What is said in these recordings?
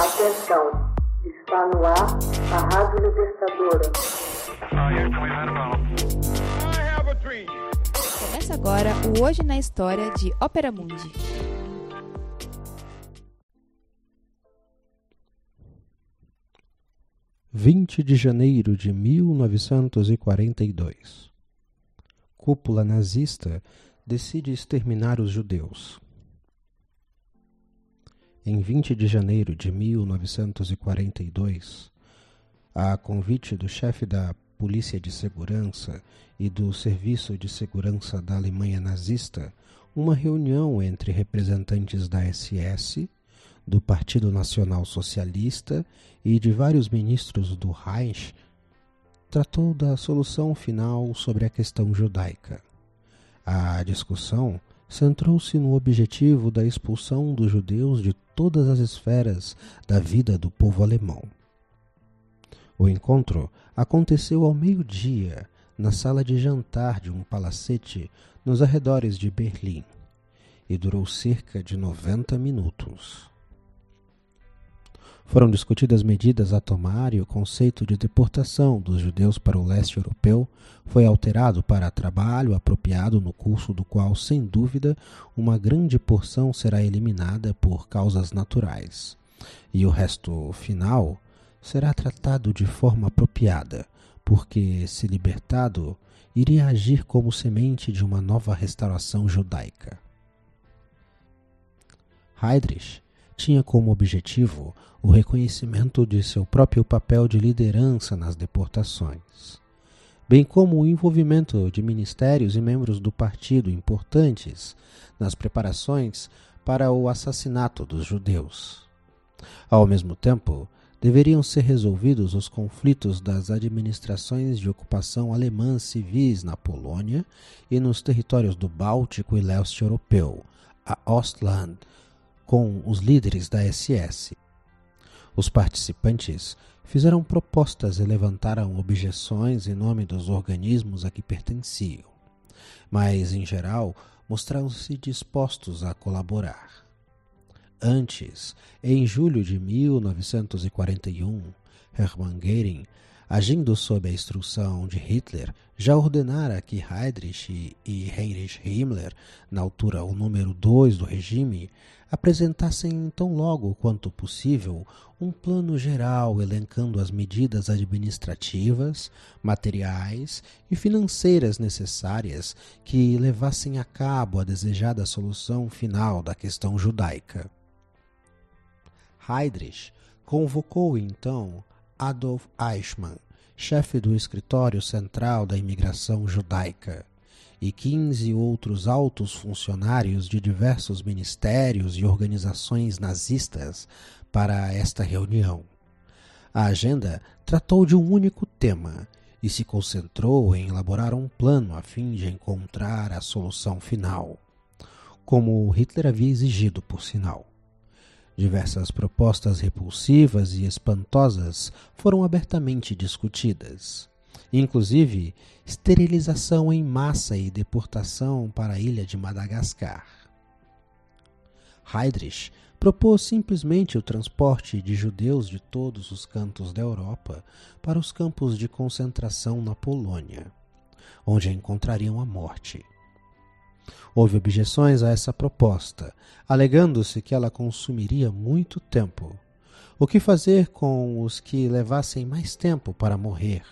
Atenção, está no ar a Rádio Libertadora. Começa agora o Hoje na História de Ópera Mundi. Vinte de janeiro de mil novecentos e quarenta e dois. Cúpula nazista decide exterminar os judeus. Em 20 de janeiro de 1942, a convite do chefe da Polícia de Segurança e do Serviço de Segurança da Alemanha nazista, uma reunião entre representantes da SS, do Partido Nacional Socialista e de vários ministros do Reich tratou da solução final sobre a questão judaica. A discussão centrou-se no objetivo da expulsão dos judeus de todas as esferas da vida do povo alemão. O encontro aconteceu ao meio-dia na sala de jantar de um palacete nos arredores de Berlim e durou cerca de 90 minutos. Foram discutidas medidas a tomar e o conceito de deportação dos judeus para o leste europeu foi alterado para trabalho apropriado no curso do qual, sem dúvida, uma grande porção será eliminada por causas naturais, e o resto final será tratado de forma apropriada, porque, se libertado, iria agir como semente de uma nova restauração judaica. Heydrich tinha como objetivo o reconhecimento de seu próprio papel de liderança nas deportações, bem como o envolvimento de ministérios e membros do partido importantes nas preparações para o assassinato dos judeus. Ao mesmo tempo, deveriam ser resolvidos os conflitos das administrações de ocupação alemãs civis na Polônia e nos territórios do Báltico e leste europeu, a Ostland, com os líderes da SS. Os participantes fizeram propostas e levantaram objeções em nome dos organismos a que pertenciam, mas, em geral, mostraram-se dispostos a colaborar. Antes, em julho de 1941, Hermann Goering, agindo sob a instrução de Hitler, já ordenara que Heydrich e Heinrich Himmler, na altura o número dois do regime, apresentassem tão logo quanto possível um plano geral elencando as medidas administrativas, materiais e financeiras necessárias que levassem a cabo a desejada solução final da questão judaica. Heydrich convocou então Adolf Eichmann, chefe do escritório central da imigração judaica, e quinze outros altos funcionários de diversos ministérios e organizações nazistas para esta reunião. A agenda tratou de um único tema e se concentrou em elaborar um plano a fim de encontrar a solução final, como Hitler havia exigido, por sinal. Diversas propostas repulsivas e espantosas foram abertamente discutidas inclusive esterilização em massa e deportação para a ilha de Madagascar. Heydrich propôs simplesmente o transporte de judeus de todos os cantos da Europa para os campos de concentração na Polônia, onde encontrariam a morte. Houve objeções a essa proposta, alegando-se que ela consumiria muito tempo. O que fazer com os que levassem mais tempo para morrer,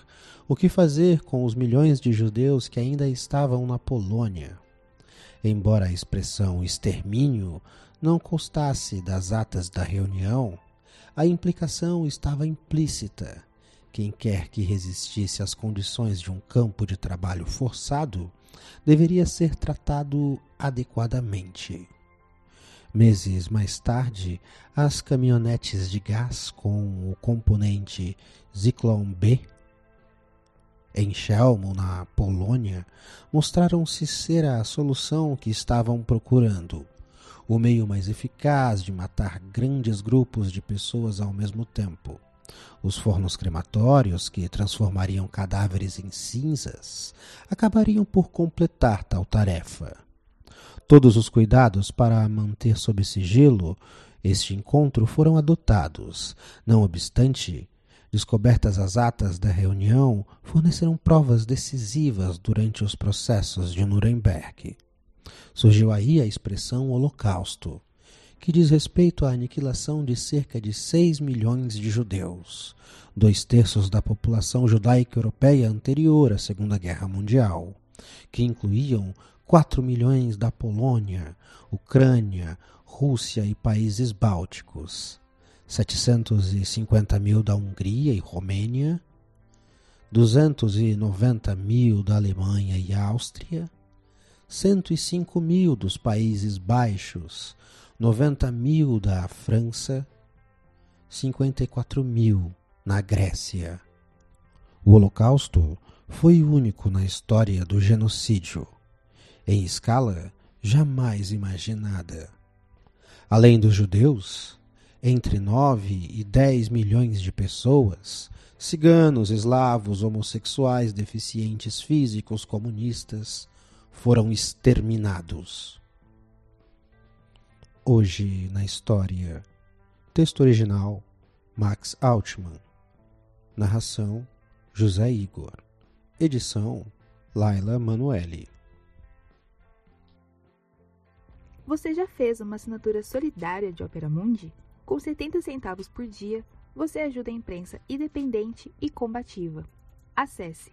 o que fazer com os milhões de judeus que ainda estavam na Polônia? Embora a expressão extermínio não constasse das atas da reunião, a implicação estava implícita. Quem quer que resistisse às condições de um campo de trabalho forçado deveria ser tratado adequadamente. Meses mais tarde, as caminhonetes de gás com o componente Zyklon B em Chelmo, na Polônia, mostraram-se ser a solução que estavam procurando. O meio mais eficaz de matar grandes grupos de pessoas ao mesmo tempo. Os fornos crematórios, que transformariam cadáveres em cinzas, acabariam por completar tal tarefa. Todos os cuidados para manter sob sigilo este encontro foram adotados. Não obstante, descobertas as atas da reunião forneceram provas decisivas durante os processos de Nuremberg. Surgiu aí a expressão Holocausto, que diz respeito à aniquilação de cerca de 6 milhões de judeus, dois terços da população judaica europeia anterior à Segunda Guerra Mundial, que incluíam 4 milhões da Polônia, Ucrânia, Rússia e países bálticos, 750 mil da Hungria e Romênia, 290 mil da Alemanha e Áustria, 105 mil dos Países Baixos, 90 mil da França, 54 mil na Grécia. O Holocausto foi único na história do genocídio, em escala jamais imaginada. Além dos judeus, entre 9 e 10 milhões de pessoas, ciganos, eslavos, homossexuais, deficientes físicos, comunistas, foram exterminados. Hoje na história. Texto original Max Altman. Narração José Igor. Edição Laila Manuelle. Você já fez uma assinatura solidária de Opera Mundi? Com 70 centavos por dia, você ajuda a imprensa independente e combativa. Acesse